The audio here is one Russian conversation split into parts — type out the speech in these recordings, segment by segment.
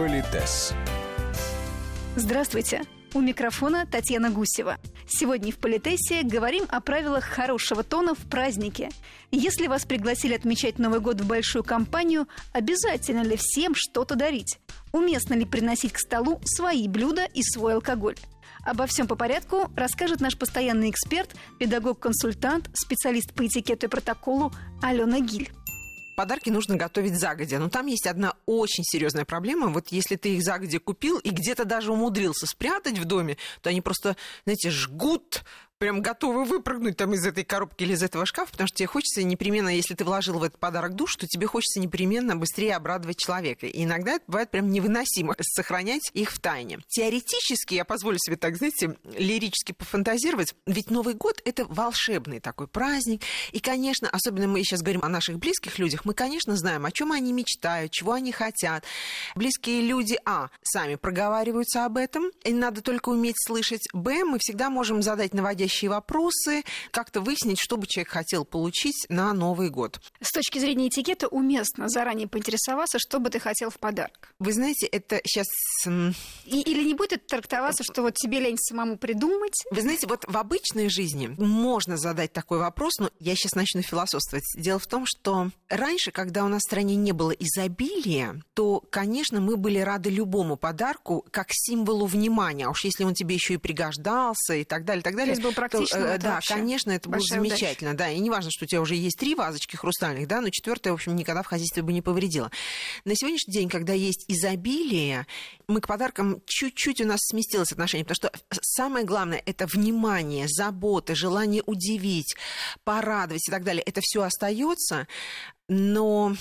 Политес. Здравствуйте. У микрофона Татьяна Гусева. Сегодня в Политесе говорим о правилах хорошего тона в празднике. Если вас пригласили отмечать Новый год в большую компанию, обязательно ли всем что-то дарить? Уместно ли приносить к столу свои блюда и свой алкоголь? Обо всем по порядку расскажет наш постоянный эксперт, педагог-консультант, специалист по этикету и протоколу Алена Гиль подарки нужно готовить загодя. Но там есть одна очень серьезная проблема. Вот если ты их загодя купил и где-то даже умудрился спрятать в доме, то они просто, знаете, жгут прям готовы выпрыгнуть там из этой коробки или из этого шкафа, потому что тебе хочется непременно, если ты вложил в этот подарок душ, то тебе хочется непременно быстрее обрадовать человека. И иногда это бывает прям невыносимо сохранять их в тайне. Теоретически, я позволю себе так, знаете, лирически пофантазировать, ведь Новый год — это волшебный такой праздник. И, конечно, особенно мы сейчас говорим о наших близких людях, мы, конечно, знаем, о чем они мечтают, чего они хотят. Близкие люди, а, сами проговариваются об этом, и надо только уметь слышать, б, мы всегда можем задать наводящие наводящие вопросы, как-то выяснить, что бы человек хотел получить на Новый год. С точки зрения этикета уместно заранее поинтересоваться, что бы ты хотел в подарок. Вы знаете, это сейчас... И, или не будет трактоваться, что вот тебе лень самому придумать? Вы знаете, вот в обычной жизни можно задать такой вопрос, но я сейчас начну философствовать. Дело в том, что раньше, когда у нас в стране не было изобилия, то, конечно, мы были рады любому подарку как символу внимания. А уж если он тебе еще и пригождался и так далее, так далее. То есть был практично. То, э, да, конечно, это будет замечательно. Удача. Да, и не важно, что у тебя уже есть три вазочки хрустальных, да, но четвертая, в общем, никогда в хозяйстве бы не повредила. На сегодняшний день, когда есть изобилие, мы к подаркам чуть-чуть у нас сместилось отношение, потому что самое главное это внимание, забота, желание удивить, порадовать и так далее. Это все остается, но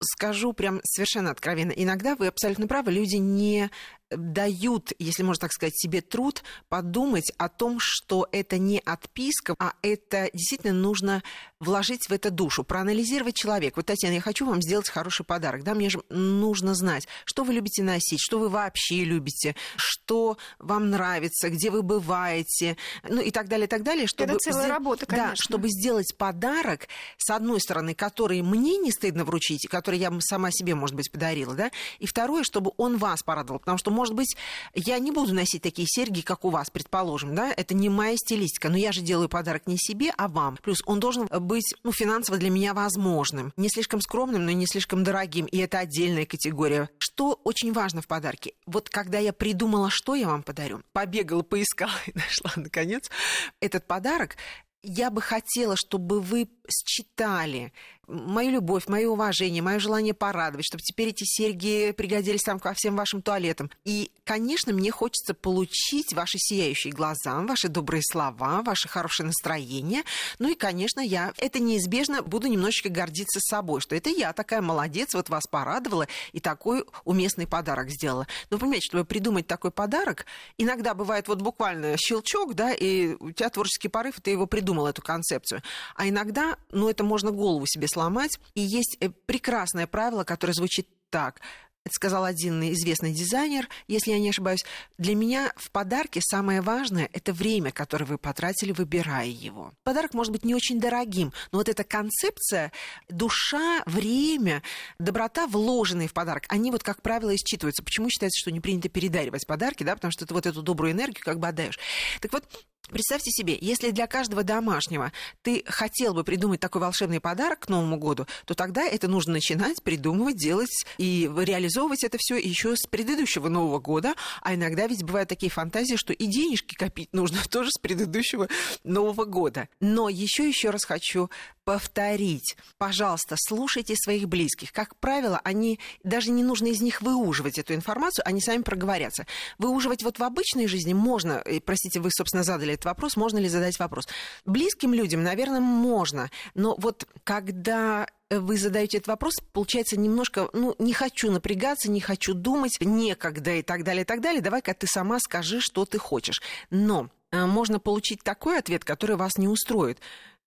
скажу прям совершенно откровенно, иногда вы абсолютно правы, люди не дают, если можно так сказать, себе труд подумать о том, что это не отписка, а это действительно нужно вложить в это душу, проанализировать человека. Вот, Татьяна, я хочу вам сделать хороший подарок. Да, мне же нужно знать, что вы любите носить, что вы вообще любите, что вам нравится, где вы бываете, ну и так далее, и так далее. Чтобы это целая сделать, работа, конечно. Да, чтобы сделать подарок, с одной стороны, который мне не стыдно вручить, который я сама себе, может быть, подарила, да, и второе, чтобы он вас порадовал, потому что может быть, я не буду носить такие серьги, как у вас, предположим, да, это не моя стилистика, но я же делаю подарок не себе, а вам. Плюс он должен быть, ну, финансово для меня возможным, не слишком скромным, но не слишком дорогим, и это отдельная категория. Что очень важно в подарке? Вот когда я придумала, что я вам подарю, побегала, поискала и нашла, наконец, этот подарок, я бы хотела, чтобы вы считали мою любовь, мое уважение, мое желание порадовать, чтобы теперь эти серьги пригодились там ко всем вашим туалетам. И, конечно, мне хочется получить ваши сияющие глаза, ваши добрые слова, ваше хорошее настроение. Ну и, конечно, я это неизбежно буду немножечко гордиться собой, что это я такая молодец, вот вас порадовала и такой уместный подарок сделала. Но понимаете, чтобы придумать такой подарок, иногда бывает вот буквально щелчок, да, и у тебя творческий порыв, и ты его придумал, эту концепцию. А иногда, ну, это можно голову себе сломать. И есть э, прекрасное правило, которое звучит так. Это сказал один известный дизайнер, если я не ошибаюсь. Для меня в подарке самое важное – это время, которое вы потратили, выбирая его. Подарок может быть не очень дорогим, но вот эта концепция, душа, время, доброта, вложенные в подарок, они вот, как правило, исчитываются. Почему считается, что не принято передаривать подарки, да, потому что ты вот эту добрую энергию как бы отдаешь. Так вот, Представьте себе, если для каждого домашнего ты хотел бы придумать такой волшебный подарок к Новому году, то тогда это нужно начинать придумывать, делать и реализовывать это все еще с предыдущего Нового года. А иногда ведь бывают такие фантазии, что и денежки копить нужно тоже с предыдущего Нового года. Но еще еще раз хочу повторить. Пожалуйста, слушайте своих близких. Как правило, они даже не нужно из них выуживать эту информацию, они сами проговорятся. Выуживать вот в обычной жизни можно, простите, вы, собственно, задали этот вопрос, можно ли задать вопрос. Близким людям, наверное, можно, но вот когда вы задаете этот вопрос, получается немножко, ну, не хочу напрягаться, не хочу думать, некогда и так далее, и так далее. Давай-ка ты сама скажи, что ты хочешь. Но э, можно получить такой ответ, который вас не устроит.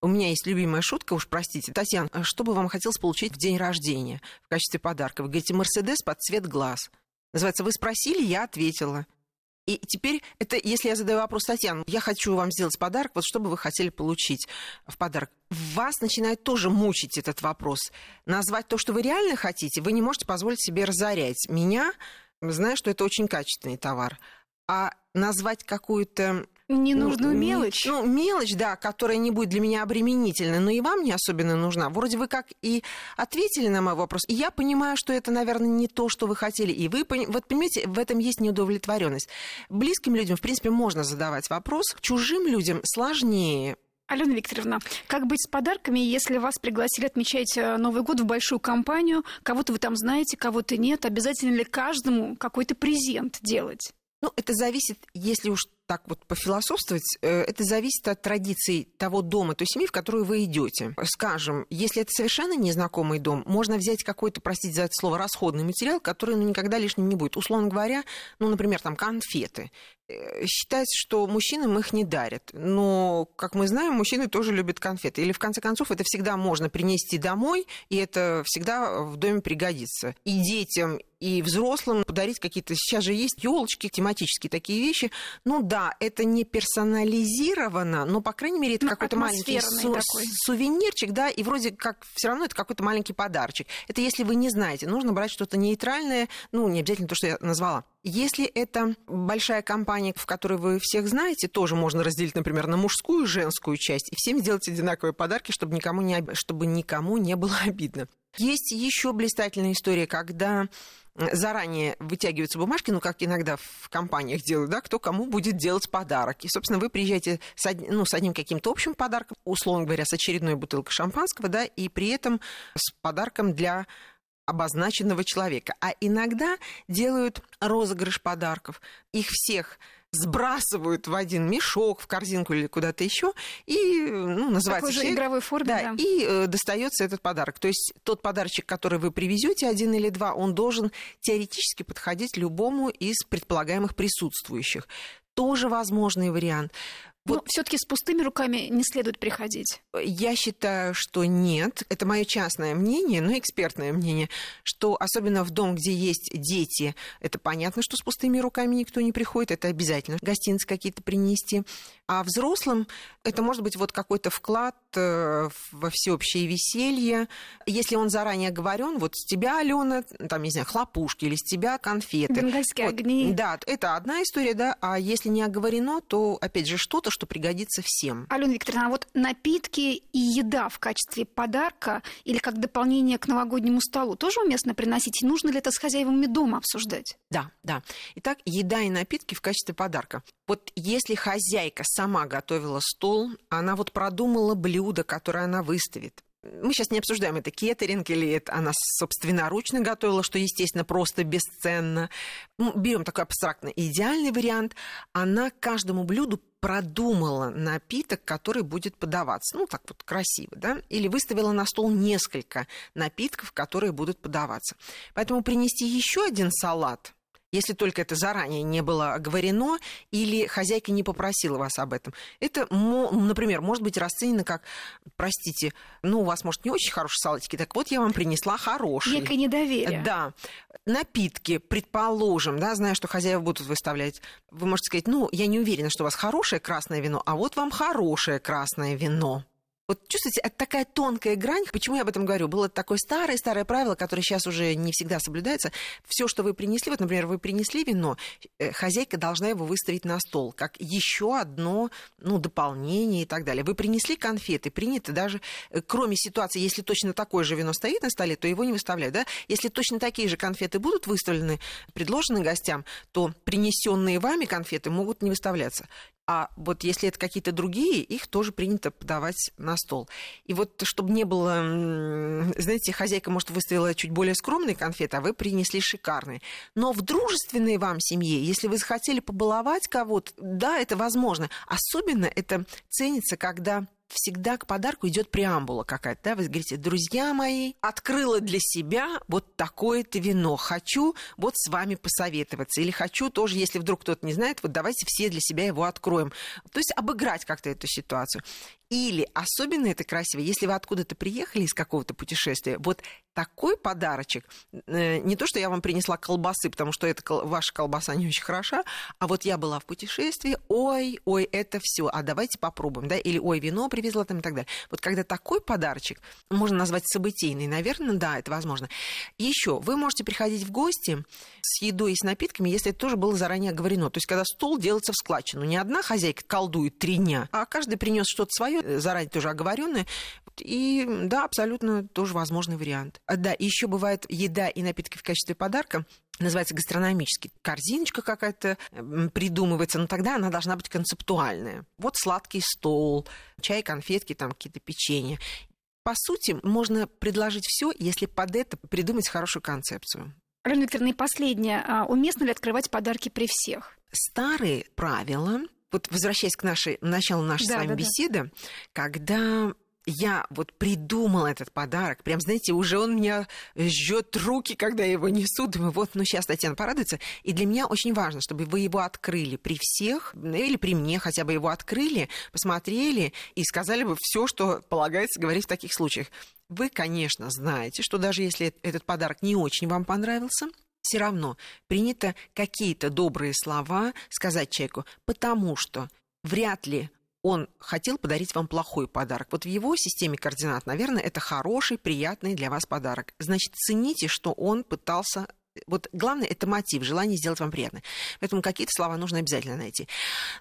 У меня есть любимая шутка, уж простите. Татьяна, а что бы вам хотелось получить в день рождения в качестве подарка? Вы говорите, Мерседес под цвет глаз. Называется, вы спросили, я ответила. И теперь, это, если я задаю вопрос, Татьяна, я хочу вам сделать подарок, вот что бы вы хотели получить в подарок? Вас начинает тоже мучить этот вопрос. Назвать то, что вы реально хотите, вы не можете позволить себе разорять меня, знаю, что это очень качественный товар. А назвать какую-то Ненужную ну, мелочь? Ну, мелочь, да, которая не будет для меня обременительной, но и вам не особенно нужна. Вроде вы как и ответили на мой вопрос, и я понимаю, что это, наверное, не то, что вы хотели. И вы, вот понимаете, в этом есть неудовлетворенность. Близким людям, в принципе, можно задавать вопрос, чужим людям сложнее. Алена Викторовна, как быть с подарками, если вас пригласили отмечать э, Новый год в большую компанию, кого-то вы там знаете, кого-то нет, обязательно ли каждому какой-то презент делать? Ну, это зависит, если уж так вот пофилософствовать, э, это зависит от традиций того дома, той семьи, в которую вы идете. Скажем, если это совершенно незнакомый дом, можно взять какой-то, простите за это слово, расходный материал, который ну, никогда лишним не будет. Условно говоря, ну, например, там конфеты. Э, считается, что мужчинам их не дарят. Но, как мы знаем, мужчины тоже любят конфеты. Или, в конце концов, это всегда можно принести домой, и это всегда в доме пригодится. И детям, и взрослым подарить какие-то... Сейчас же есть елочки, тематические такие вещи. Ну да, это не персонализировано, но, по крайней мере, это ну, какой-то маленький су- такой. сувенирчик, да, и вроде как все равно это какой-то маленький подарочек. Это если вы не знаете, нужно брать что-то нейтральное, ну, не обязательно то, что я назвала. Если это большая компания, в которой вы всех знаете, тоже можно разделить, например, на мужскую и женскую часть, и всем сделать одинаковые подарки, чтобы никому не, чтобы никому не было обидно. Есть еще блистательная история, когда заранее вытягиваются бумажки, ну, как иногда в компаниях делают, да, кто кому будет делать подарок. И, собственно, вы приезжаете с, од... ну, с одним каким-то общим подарком, условно говоря, с очередной бутылкой шампанского, да, и при этом с подарком для обозначенного человека. А иногда делают розыгрыш подарков. Их всех сбрасывают в один мешок, в корзинку или куда-то еще, и ну, называется Такой же игровой форме, да, да. и э, достается этот подарок. То есть тот подарочек, который вы привезете, один или два, он должен теоретически подходить любому из предполагаемых присутствующих. Тоже возможный вариант. Вот. Но все-таки с пустыми руками не следует приходить. Я считаю, что нет. Это мое частное мнение, но экспертное мнение, что особенно в дом, где есть дети, это понятно, что с пустыми руками никто не приходит, это обязательно гостинцы какие-то принести. А взрослым это может быть вот какой-то вклад э, во всеобщее веселье. Если он заранее говорен, вот с тебя, Алена, там, не знаю, хлопушки, или с тебя конфеты. Бенгальские вот, огни. Да, это одна история, да. А если не оговорено, то, опять же, что-то, что пригодится всем. Алена Викторовна, а вот напитки и еда в качестве подарка или как дополнение к новогоднему столу тоже уместно приносить? Нужно ли это с хозяевами дома обсуждать? Да, да. Итак, еда и напитки в качестве подарка. Вот если хозяйка сама готовила стол, она вот продумала блюдо, которое она выставит. Мы сейчас не обсуждаем, это кеттеринг или это она собственноручно готовила, что, естественно, просто бесценно. Ну, берем такой абстрактный идеальный вариант. Она каждому блюду продумала напиток, который будет подаваться. Ну, так вот красиво, да? Или выставила на стол несколько напитков, которые будут подаваться. Поэтому принести еще один салат – если только это заранее не было оговорено или хозяйка не попросила вас об этом. Это, например, может быть расценено как, простите, ну, у вас, может, не очень хорошие салатики, так вот я вам принесла хороший. Некое недоверие. Да. Напитки, предположим, да, зная, что хозяева будут выставлять, вы можете сказать, ну, я не уверена, что у вас хорошее красное вино, а вот вам хорошее красное вино. Вот чувствуете, это такая тонкая грань. Почему я об этом говорю? Было такое старое-старое правило, которое сейчас уже не всегда соблюдается. Все, что вы принесли, вот, например, вы принесли вино, э, хозяйка должна его выставить на стол, как еще одно ну, дополнение и так далее. Вы принесли конфеты, принято даже, э, кроме ситуации, если точно такое же вино стоит на столе, то его не выставляют. Да? Если точно такие же конфеты будут выставлены, предложены гостям, то принесенные вами конфеты могут не выставляться. А вот если это какие-то другие, их тоже принято подавать на стол. И вот чтобы не было, знаете, хозяйка, может, выставила чуть более скромные конфеты, а вы принесли шикарные. Но в дружественной вам семье, если вы захотели побаловать кого-то, да, это возможно. Особенно это ценится, когда всегда к подарку идет преамбула какая-то, да, вы говорите, друзья мои, открыла для себя вот такое-то вино, хочу вот с вами посоветоваться, или хочу тоже, если вдруг кто-то не знает, вот давайте все для себя его откроем. То есть обыграть как-то эту ситуацию. Или особенно это красиво, если вы откуда-то приехали из какого-то путешествия, вот такой подарочек, э, не то, что я вам принесла колбасы, потому что это ваша колбаса не очень хороша, а вот я была в путешествии, ой, ой, это все, а давайте попробуем, да, или ой, вино привезла там и так далее. Вот когда такой подарочек, можно назвать событийный, наверное, да, это возможно. Еще вы можете приходить в гости с едой и с напитками, если это тоже было заранее оговорено. То есть, когда стол делается в складчину, не одна хозяйка колдует три дня, а каждый принес что-то свое, заранее тоже оговоренное, и да, абсолютно тоже возможный вариант. А, да, еще бывает еда и напитки в качестве подарка называется гастрономический. Корзиночка какая-то придумывается, но тогда она должна быть концептуальная. Вот сладкий стол, чай, конфетки, там какие-то печенья. По сути, можно предложить все, если под это придумать хорошую концепцию. Раль Викторовна, и последнее. А уместно ли открывать подарки при всех? Старые правила, вот возвращаясь к нашей, началу нашей да, с вами да, беседы, да. когда я вот придумала этот подарок. Прям, знаете, уже он меня жжет руки, когда я его несу. Думаю, вот, ну сейчас Татьяна порадуется. И для меня очень важно, чтобы вы его открыли при всех, или при мне хотя бы его открыли, посмотрели и сказали бы все, что полагается говорить в таких случаях. Вы, конечно, знаете, что даже если этот подарок не очень вам понравился, все равно принято какие-то добрые слова сказать человеку, потому что вряд ли он хотел подарить вам плохой подарок. Вот в его системе координат, наверное, это хороший, приятный для вас подарок. Значит, цените, что он пытался вот главное это мотив, желание сделать вам приятно. Поэтому какие-то слова нужно обязательно найти.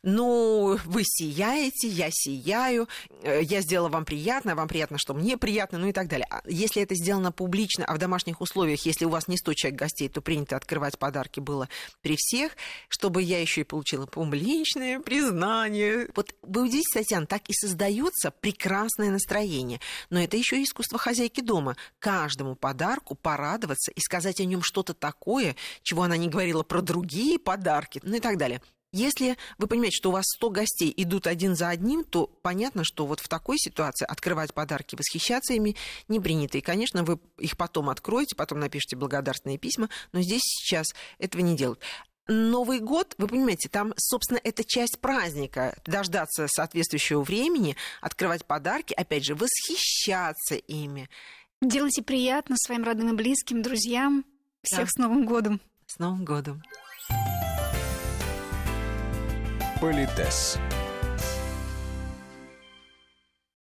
Ну, вы сияете, я сияю, э, я сделала вам приятно, вам приятно, что мне приятно, ну и так далее. А если это сделано публично, а в домашних условиях, если у вас не 100 человек гостей, то принято открывать подарки было при всех, чтобы я еще и получила публичное признание. Вот вы удивитесь, Татьяна, так и создается прекрасное настроение. Но это еще искусство хозяйки дома. Каждому подарку порадоваться и сказать о нем что-то такое, чего она не говорила про другие подарки, ну и так далее. Если вы понимаете, что у вас 100 гостей идут один за одним, то понятно, что вот в такой ситуации открывать подарки, восхищаться ими не принято. И, конечно, вы их потом откроете, потом напишите благодарственные письма, но здесь сейчас этого не делают. Новый год, вы понимаете, там, собственно, это часть праздника. Дождаться соответствующего времени, открывать подарки, опять же, восхищаться ими. Делайте приятно своим родным и близким, друзьям. Всех да. с Новым годом. С Новым годом. Политес.